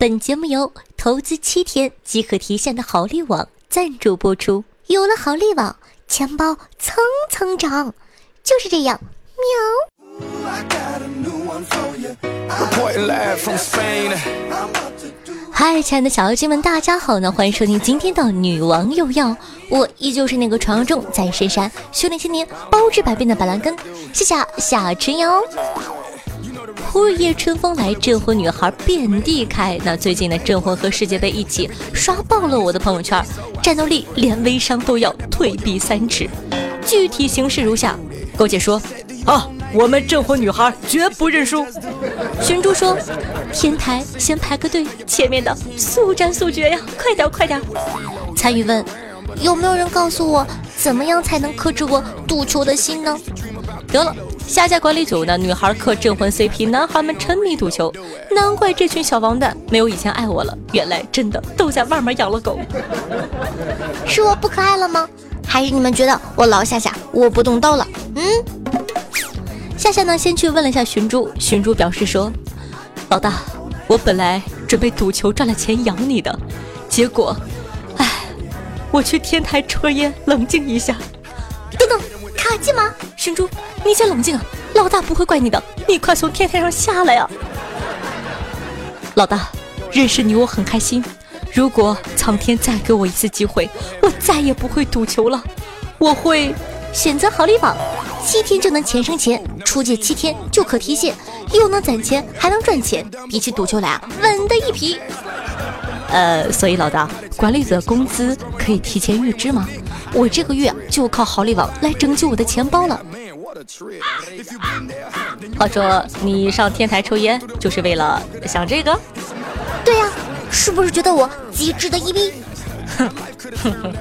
本节目由投资七天即可提现的好利网赞助播出。有了好利网，钱包蹭蹭涨，就是这样，喵！嗨，亲爱的小妖精们，大家好呢！欢迎收听今天的女王又要，我依旧是那个传说中在深山修炼千年、包治百病的板蓝根，谢谢夏春瑶。忽夜春风来，镇魂女孩遍地开。那最近的镇魂和世界杯一起刷爆了我的朋友圈，战斗力连微商都要退避三尺。具体形式如下：勾姐说，啊，我们镇魂女孩绝不认输。寻珠说，天台先排个队，前面的速战速决呀，快点快点。参与问，有没有人告诉我，怎么样才能克制我赌球的心呢？得了。下家管理组呢女孩磕镇魂 CP，男孩们沉迷赌球，难怪这群小王蛋没有以前爱我了。原来真的都在外面养了狗。是我不可爱了吗？还是你们觉得我老夏夏我不动刀了？嗯。夏夏呢，先去问了一下寻珠，寻珠表示说：“老大，我本来准备赌球赚了钱养你的，结果，哎，我去天台抽烟冷静一下。”等等，卡机吗？寻珠。你先冷静啊，老大不会怪你的，你快从天台上下来呀！老大，认识你我很开心。如果苍天再给我一次机会，我再也不会赌球了。我会选择好利宝，七天就能钱生钱，出借七天就可提现，又能攒钱还能赚钱，比起赌球来啊，稳的一批。呃，所以老大，管理者工资可以提前预支吗？我这个月就靠好利网来拯救我的钱包了。话说你上天台抽烟就是为了想这个？对呀，是不是觉得我机智的一逼？哼哼哼！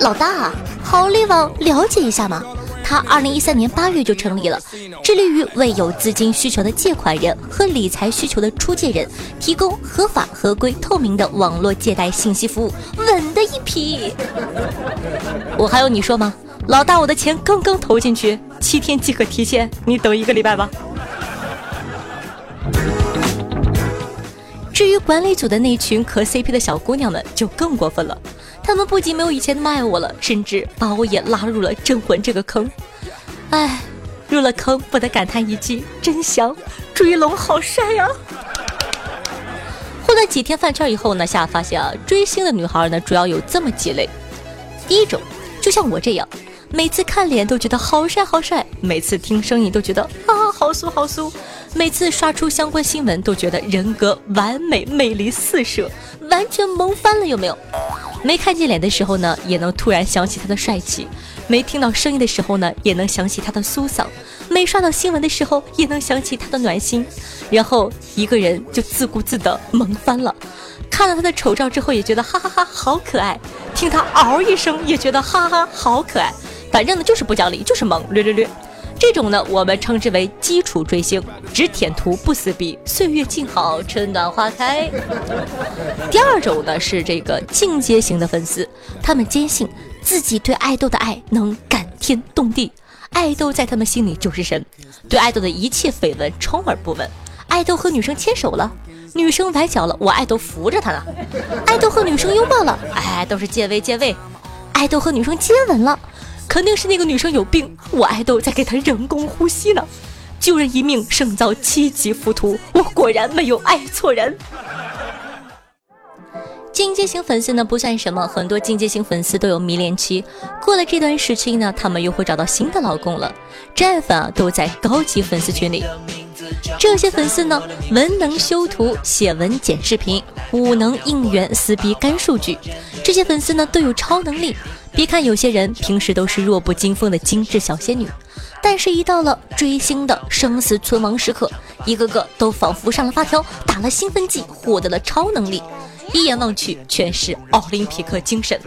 老大，好利网了解一下嘛？它二零一三年八月就成立了，致力于为有资金需求的借款人和理财需求的出借人提供合法、合规、透明的网络借贷信息服务，稳的一批。我还有你说吗？老大，我的钱刚刚投进去，七天即可提现，你等一个礼拜吧。至于管理组的那群磕 CP 的小姑娘们，就更过分了。他们不仅没有以前那么爱我了，甚至把我也拉入了镇魂这个坑。唉，入了坑不得感叹一句：真香！追龙好帅呀！混了几天饭圈以后呢，夏发现啊，追星的女孩呢，主要有这么几类。第一种，就像我这样。每次看脸都觉得好帅好帅，每次听声音都觉得啊好酥好酥，每次刷出相关新闻都觉得人格完美，魅力四射，完全萌翻了，有没有？没看见脸的时候呢，也能突然想起他的帅气；没听到声音的时候呢，也能想起他的苏嗓；没刷到新闻的时候，也能想起他的暖心。然后一个人就自顾自的萌翻了。看了他的丑照之后，也觉得哈哈哈好可爱；听他嗷一声，也觉得哈哈好可爱。反正呢就是不讲理，就是萌，略略略。这种呢我们称之为基础追星，只舔图不撕逼，岁月静好，春暖花开。第二种呢是这个进阶型的粉丝，他们坚信自己对爱豆的爱能感天动地，爱豆在他们心里就是神，对爱豆的一切绯闻充耳不闻。爱豆和女生牵手了，女生崴脚了，我爱豆扶着她呢。爱豆和女生拥抱了，哎，都是借位借位。爱豆和女生接吻了。肯定是那个女生有病，我爱豆在给她人工呼吸呢。救人一命胜造七级浮屠，我果然没有爱错人。进阶型粉丝呢不算什么，很多进阶型粉丝都有迷恋期，过了这段时期呢，他们又会找到新的老公了。真爱粉啊都在高级粉丝群里。这些粉丝呢，文能修图、写文、剪视频，武能应援、撕逼、干数据。这些粉丝呢都有超能力。别看有些人平时都是弱不禁风的精致小仙女，但是，一到了追星的生死存亡时刻，一个个都仿佛上了发条，打了兴奋剂，获得了超能力。一眼望去，全是奥林匹克精神，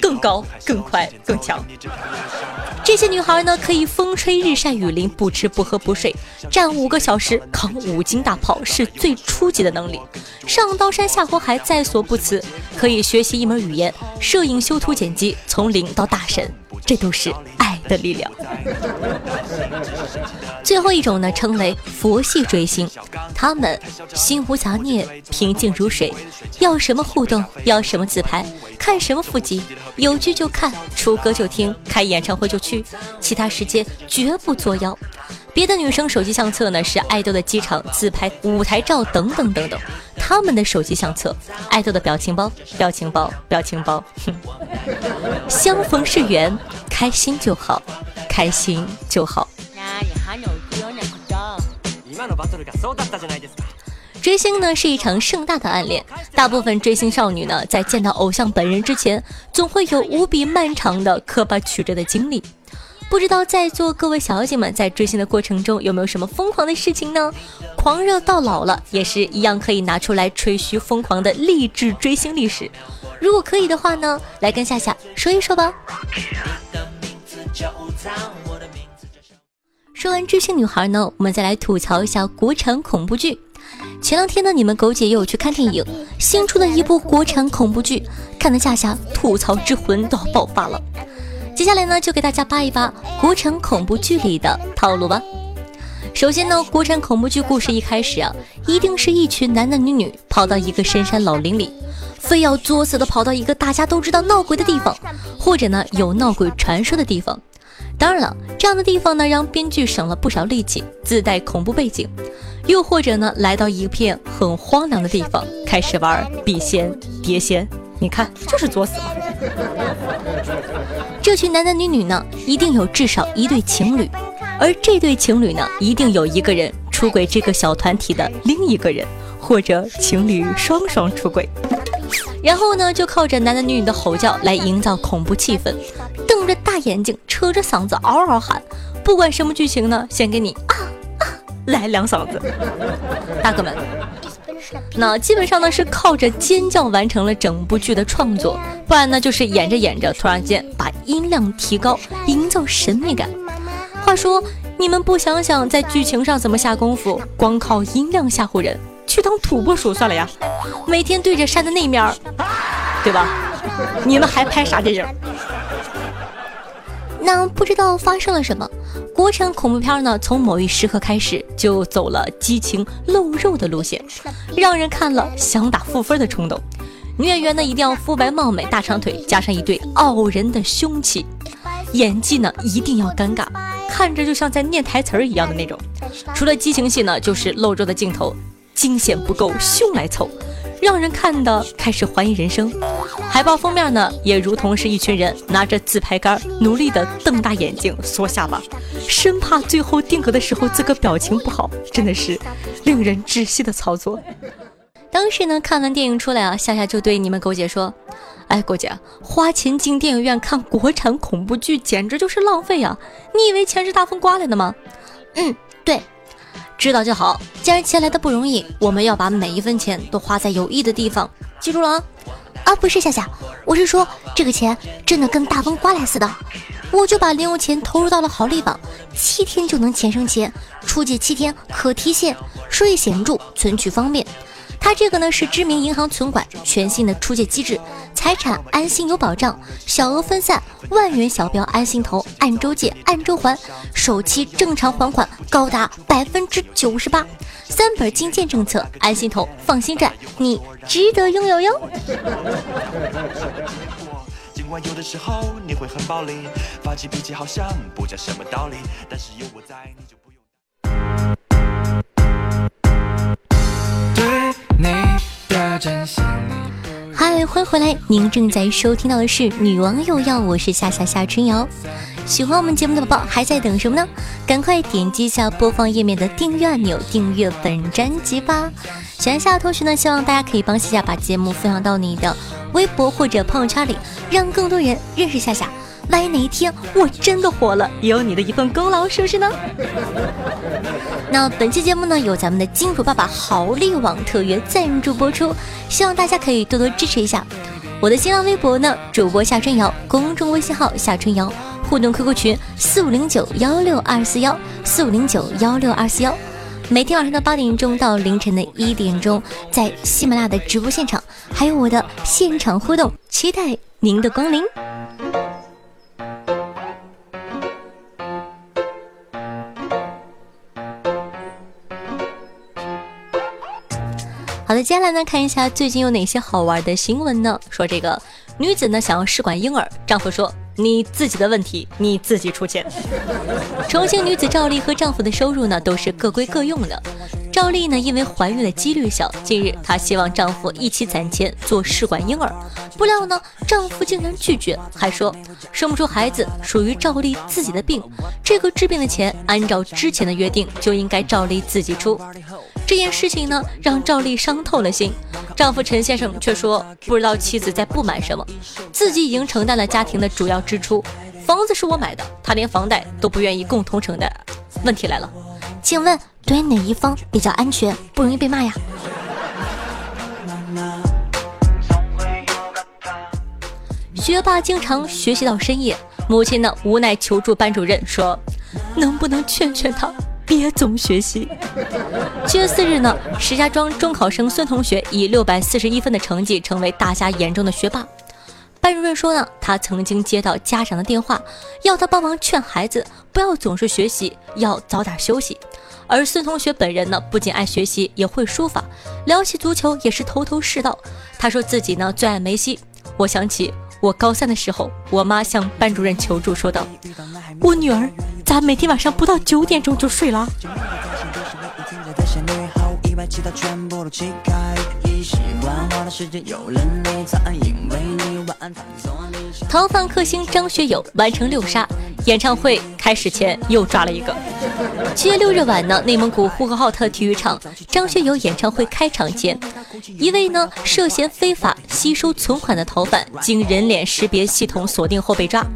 更高、更快、更强。这些女孩呢，可以风吹日晒雨淋，不吃不喝不睡，站五个小时，扛五斤大炮，是最初级的能力。上刀山下火海在所不辞，可以学习一门语言，摄影、修图、剪辑，从零到大神，这都是爱的力量。最后一种呢，称为佛系追星，他们心无杂念，平静如水，要什么互动，要什么自拍，看什么腹肌，有剧就看，出歌就听，开演唱会就去，其他时间绝不作妖。别的女生手机相册呢是爱豆的机场自拍、舞台照等等等等，他们的手机相册，爱豆的表情包、表情包、表情包。哼相逢是缘，开心就好，开心就好。追星呢是一场盛大的暗恋，大部分追星少女呢在见到偶像本人之前，总会有无比漫长的磕巴曲折的经历。不知道在座各位小姐们在追星的过程中有没有什么疯狂的事情呢？狂热到老了也是一样可以拿出来吹嘘疯狂的励志追星历史。如果可以的话呢，来跟夏夏说一说吧。说完知性女孩呢，我们再来吐槽一下国产恐怖剧。前两天呢，你们狗姐也有去看电影，新出的一部国产恐怖剧，看得夏夏吐槽之魂都要爆发了。接下来呢，就给大家扒一扒国产恐怖剧里的套路吧。首先呢，国产恐怖剧故事一开始啊，一定是一群男男女女跑到一个深山老林里，非要作死的跑到一个大家都知道闹鬼的地方，或者呢有闹鬼传说的地方。当然了，这样的地方呢，让编剧省了不少力气，自带恐怖背景。又或者呢，来到一片很荒凉的地方，开始玩笔仙、碟仙。你看，就是作死嘛。这群男男女女呢，一定有至少一对情侣，而这对情侣呢，一定有一个人出轨这个小团体的另一个人，或者情侣双双出轨，然后呢，就靠着男男女女的吼叫来营造恐怖气氛，大眼睛，扯着嗓子嗷嗷喊，不管什么剧情呢，先给你啊啊来两嗓子，大哥们。那基本上呢是靠着尖叫完成了整部剧的创作，不然呢就是演着演着突然间把音量提高，营造神秘感。话说你们不想想在剧情上怎么下功夫，光靠音量吓唬人，去当土拨鼠算了呀！每天对着山的那面，对吧？你们还拍啥电影？那不知道发生了什么，国产恐怖片呢？从某一时刻开始就走了激情露肉的路线，让人看了想打负分的冲动。女演员呢一定要肤白貌美、大长腿，加上一对傲人的凶器，演技呢一定要尴尬，看着就像在念台词儿一样的那种。除了激情戏呢，就是露肉的镜头，惊险不够，凶来凑。让人看的开始怀疑人生。海报封面呢，也如同是一群人拿着自拍杆，努力的瞪大眼睛、缩下巴，生怕最后定格的时候自个表情不好，真的是令人窒息的操作。当时呢，看完电影出来啊，夏夏就对你们狗姐说：“哎，狗姐，花钱进电影院看国产恐怖剧，简直就是浪费啊！你以为钱是大风刮来的吗？”嗯，对。知道就好。既然钱来的不容易，我们要把每一分钱都花在有益的地方。记住了啊！啊，不是夏夏，我是说这个钱真的跟大风刮来似的。我就把零用钱投入到了好利宝，七天就能钱生钱，出借七天可提现，收益显著，存取方便。它这个呢是知名银行存管全新的出借机制，财产安心有保障，小额分散，万元小标安心投，按周借按周还，首期正常还款高达百分之九十八，三本金建政策，安心投放心赚，你值得拥有哟。尽管有的时候你会很暴力，发起脾气好像不讲什么道理，但是有我在，你就。嗨，欢迎回来！您正在收听到的是《女王又要》，我是夏夏夏春瑶。喜欢我们节目的宝宝还在等什么呢？赶快点击一下播放页面的订阅按钮，订阅本专辑吧！喜欢夏夏同学呢，希望大家可以帮夏夏把节目分享到你的微博或者朋友圈里，让更多人认识夏夏。万一哪一天我真的火了，也有你的一份功劳，是不是呢？那本期节目呢，有咱们的金主爸爸豪利网特约赞助播出，希望大家可以多多支持一下。我的新浪微博呢，主播夏春瑶，公众微信号夏春瑶，互动 QQ 群四五零九幺六二四幺四五零九幺六二四幺。每天晚上的八点钟到凌晨的一点钟，在喜马拉雅的直播现场，还有我的现场互动，期待您的光临。好的，接下来呢，看一下最近有哪些好玩的新闻呢？说这个女子呢想要试管婴儿，丈夫说。你自己的问题，你自己出钱。重庆女子赵丽和丈夫的收入呢，都是各归各用的。赵丽呢，因为怀孕的几率小，近日她希望丈夫一起攒钱做试管婴儿，不料呢，丈夫竟然拒绝，还说生不出孩子属于赵丽自己的病，这个治病的钱按照之前的约定就应该赵丽自己出。这件事情呢，让赵丽伤透了心。丈夫陈先生却说不知道妻子在不满什么，自己已经承担了家庭的主要支出，房子是我买的，他连房贷都不愿意共同承担。问题来了，请问对哪一方比较安全，不容易被骂呀？学霸经常学习到深夜，母亲呢无奈求助班主任说，能不能劝劝他？别总学习。七月四日呢，石家庄中考生孙同学以六百四十一分的成绩成为大家眼中的学霸。班主任说呢，他曾经接到家长的电话，要他帮忙劝孩子不要总是学习，要早点休息。而孙同学本人呢，不仅爱学习，也会书法，聊起足球也是头头是道。他说自己呢最爱梅西。我想起我高三的时候，我妈向班主任求助，说道：“我女儿。”咋每天晚上不到九点钟就睡了？逃犯克星张学友完成六杀，演唱会开始前又抓了一个。七月六日晚呢，内蒙古呼和浩特体育场张学友演唱会开场前，一位呢涉嫌非法吸收存款的逃犯，经人脸识别系统锁定后被抓。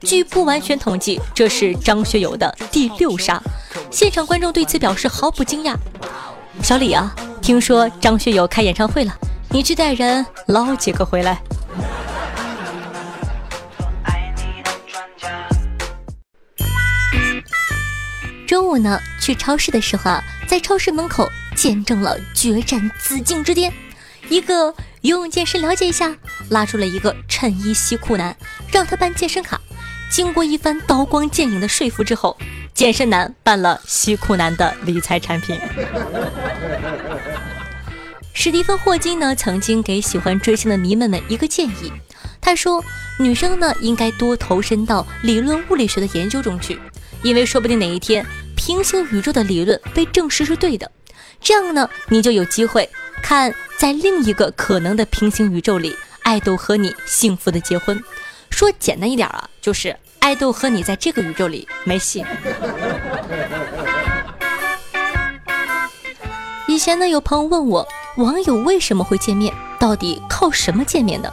据不完全统计，这是张学友的第六杀。现场观众对此表示毫不惊讶。小李啊，听说张学友开演唱会了，你去带人捞几个回来。中午呢，去超市的时候啊，在超市门口见证了决战紫禁之巅。一个游泳健身了解一下，拉出了一个衬衣西裤男，让他办健身卡。经过一番刀光剑影的说服之后，健身男办了西裤男的理财产品。史蒂芬霍金呢，曾经给喜欢追星的迷们们一个建议，他说，女生呢应该多投身到理论物理学的研究中去。因为说不定哪一天平行宇宙的理论被证实是对的，这样呢，你就有机会看在另一个可能的平行宇宙里，爱豆和你幸福的结婚。说简单一点啊，就是爱豆和你在这个宇宙里没戏。以前呢，有朋友问我，网友为什么会见面？到底靠什么见面的？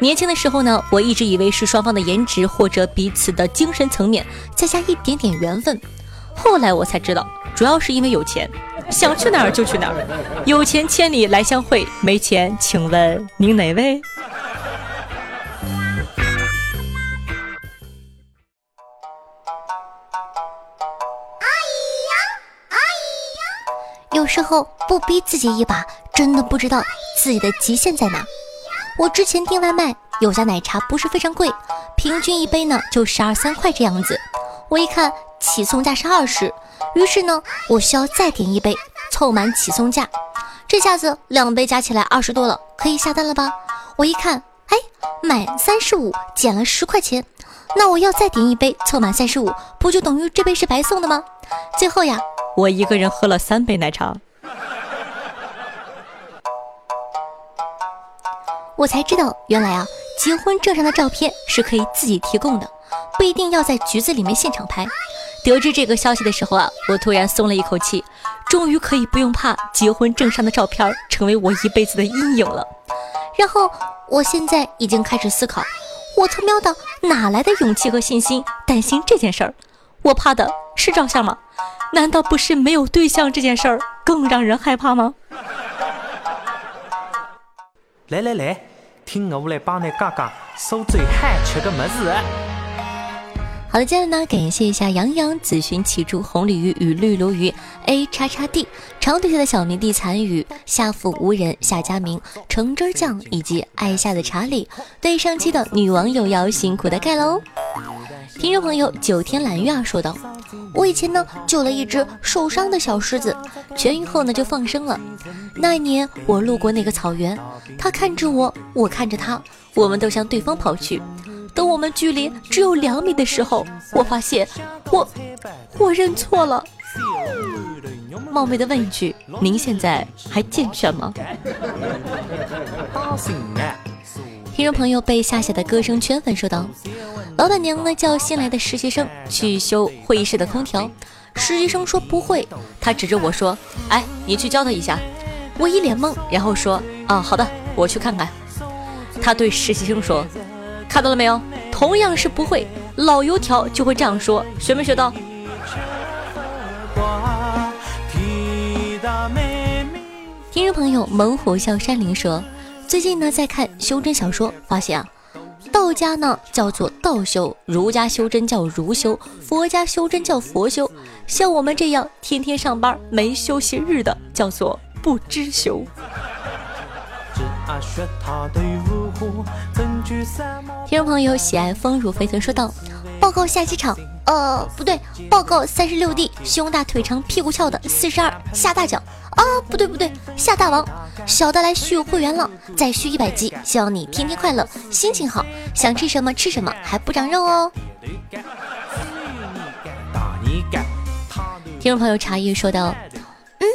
年轻的时候呢，我一直以为是双方的颜值或者彼此的精神层面，再加一点点缘分。后来我才知道，主要是因为有钱，想去哪儿就去哪儿。有钱千里来相会，没钱请问您哪位？有时候不逼自己一把，真的不知道自己的极限在哪。我之前订外卖，有家奶茶不是非常贵，平均一杯呢就十二三块这样子。我一看起送价是二十，于是呢我需要再点一杯，凑满起送价。这下子两杯加起来二十多了，可以下单了吧？我一看，哎，满三十五减了十块钱，那我要再点一杯，凑满三十五，不就等于这杯是白送的吗？最后呀，我一个人喝了三杯奶茶。我才知道，原来啊，结婚证上的照片是可以自己提供的，不一定要在局子里面现场拍。得知这个消息的时候啊，我突然松了一口气，终于可以不用怕结婚证上的照片成为我一辈子的阴影了。然后，我现在已经开始思考，我他喵的哪来的勇气和信心担心这件事儿？我怕的是照相吗？难道不是没有对象这件事儿更让人害怕吗？来来来，听我来帮你讲讲苏最嗨吃的么子。好的，接下来呢，感谢一下杨洋、紫寻、启珠、红鲤鱼与绿鲈鱼 A 叉叉 D 长腿下的小迷弟残雨下腹无人夏佳明橙汁酱以及爱夏的查理对上期的女网友要辛苦的盖楼。听众朋友九天揽月啊说道：“我以前呢救了一只受伤的小狮子，痊愈后呢就放生了。那一年我路过那个草原，他看着我，我看着他，我们都向对方跑去。等我们距离只有两米的时候，我发现我我认错了。冒昧的问一句，您现在还健全吗？听众朋友被夏夏的歌声圈粉，说道：“老板娘呢叫新来的实习生去修会议室的空调，实习生说不会，他指着我说：‘哎，你去教他一下。’我一脸懵，然后说：‘啊，好的，我去看看。’他对实习生说：‘看到了没有？同样是不会，老油条就会这样说，学没学到？’听众朋友猛虎笑山林说。”最近呢，在看修真小说，发现啊，道家呢叫做道修，儒家修真叫儒修，佛家修真叫佛修，像我们这样天天上班没休息日的，叫做不知修。听众朋友喜爱丰乳肥臀说道：“报告下机场，呃，不对，报告三十六 D，胸大腿长屁股翘的四十二下大脚。”啊，不对不对，夏大王，小的来续会员了，再续一百级，希望你天天快乐，心情好，想吃什么吃什么，还不长肉哦。听众朋友茶叶说道：“嗯，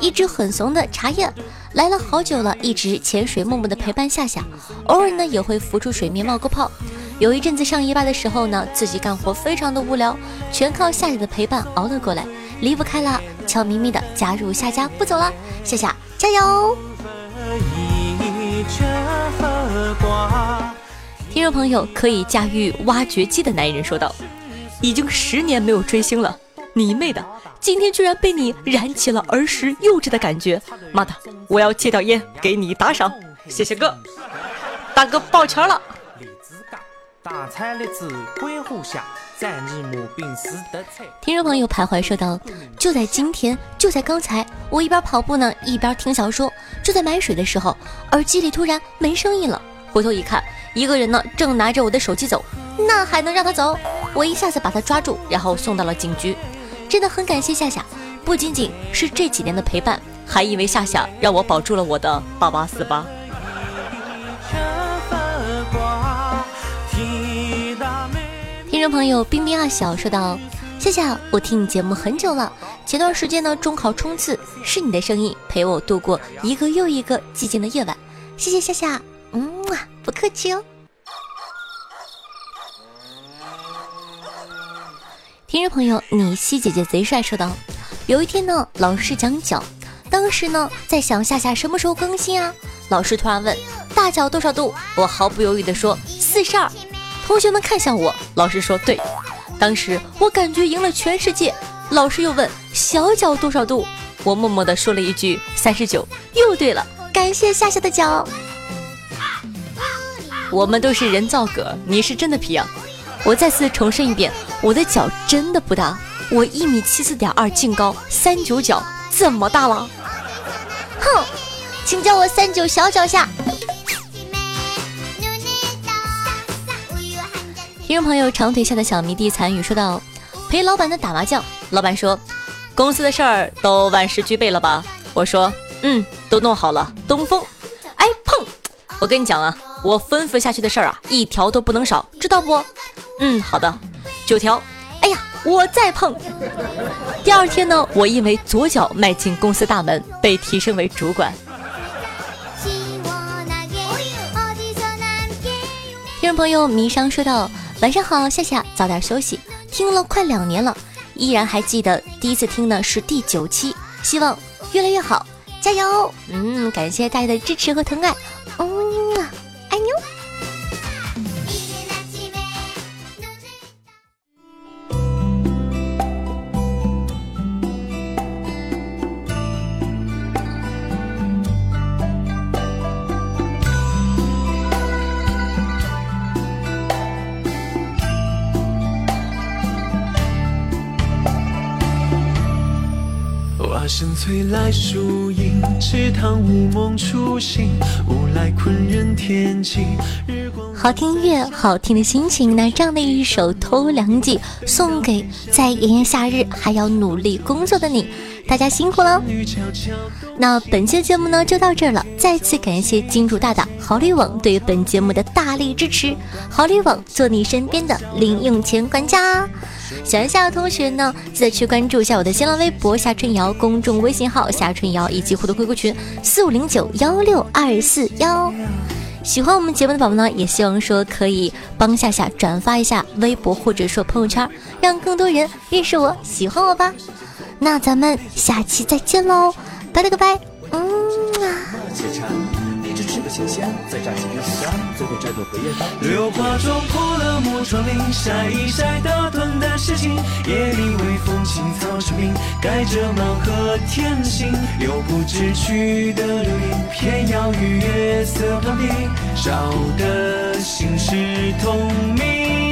一只很怂的茶叶来了好久了，一直潜水默默的陪伴夏夏，偶尔呢也会浮出水面冒个泡。有一阵子上夜班的时候呢，自己干活非常的无聊，全靠夏夏的陪伴熬了过来。”离不开了，悄咪咪的加入夏家，不走了，夏夏加油！听众朋友可以驾驭挖掘机的男人说道：“已经十年没有追星了，你妹的！今天居然被你燃起了儿时幼稚的感觉，妈的！我要戒掉烟，给你打赏，谢谢哥，大哥抱拳了。”听众朋友徘徊说道：“就在今天，就在刚才，我一边跑步呢，一边听小说。就在买水的时候，耳机里突然没声音了。回头一看，一个人呢正拿着我的手机走，那还能让他走？我一下子把他抓住，然后送到了警局。真的很感谢夏夏，不仅仅是这几年的陪伴，还因为夏夏让我保住了我的八八四八。”朋友冰冰二小说道：“夏夏，我听你节目很久了。前段时间呢，中考冲刺是你的声音陪我度过一个又一个寂静的夜晚。谢谢夏夏，嗯，不客气哦。”听众朋友你西姐姐贼帅说道：“有一天呢，老师讲脚，当时呢在想夏夏什么时候更新啊？老师突然问大脚多少度？我毫不犹豫的说四十二。”同学们看向我，老师说：“对。”当时我感觉赢了全世界。老师又问：“小脚多少度？”我默默地说了一句：“三十九。”又对了，感谢夏夏的脚。我们都是人造革，你是真的皮啊！我再次重申一遍，我的脚真的不大，我一米七四点二，净高三九脚，怎么大了？哼，请叫我三九小脚下。听众朋友长腿下的小迷弟残雨说道：“陪老板的打麻将，老板说，公司的事儿都万事俱备了吧？我说，嗯，都弄好了。东风，哎碰，我跟你讲啊，我吩咐下去的事儿啊，一条都不能少，知道不？嗯，好的。九条，哎呀，我再碰。第二天呢，我因为左脚迈进公司大门，被提升为主管。听众朋友迷商说道。晚上好，夏夏，早点休息。听了快两年了，依然还记得第一次听呢是第九期，希望越来越好，加油！嗯，感谢大家的支持和疼爱，嗯啊，爱你哦。声催来树影，池塘午梦初醒，无来好听音乐，好听的心情。那这样的一首《偷凉记》，送给在炎炎夏日还要努力工作的你，大家辛苦了。那本期的节目呢就到这儿了，再次感谢金主大大豪利网对本节目的大力支持。豪利网做你身边的零用钱管家。喜欢夏的同学呢，记得去关注一下我的新浪微博夏春瑶，公众微信号夏春瑶，以及互动 QQ 群四五零九幺六二四幺。喜欢我们节目的宝宝呢，也希望说可以帮夏夏转发一下微博或者说朋友圈，让更多人认识我，喜欢我吧。那咱们下期再见喽，拜了个拜，嗯啊。新鲜，再炸几根薯条，最后摘朵荷叶蛋。榴花撞破了木窗棂，晒一晒打盹的事情。夜里微风轻草成名，盖着芒和天星。留不知去的流萤，偏要与月色攀比。烧的心事同明。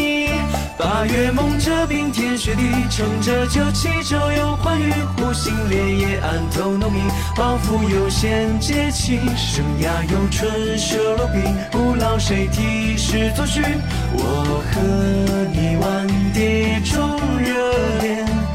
八月梦着冰天雪地，乘着酒气周游寰宇，湖心莲叶暗头浓密，抱负悠闲皆情，生涯有春设落笔，不劳谁题诗作序，我和你万碟中热恋。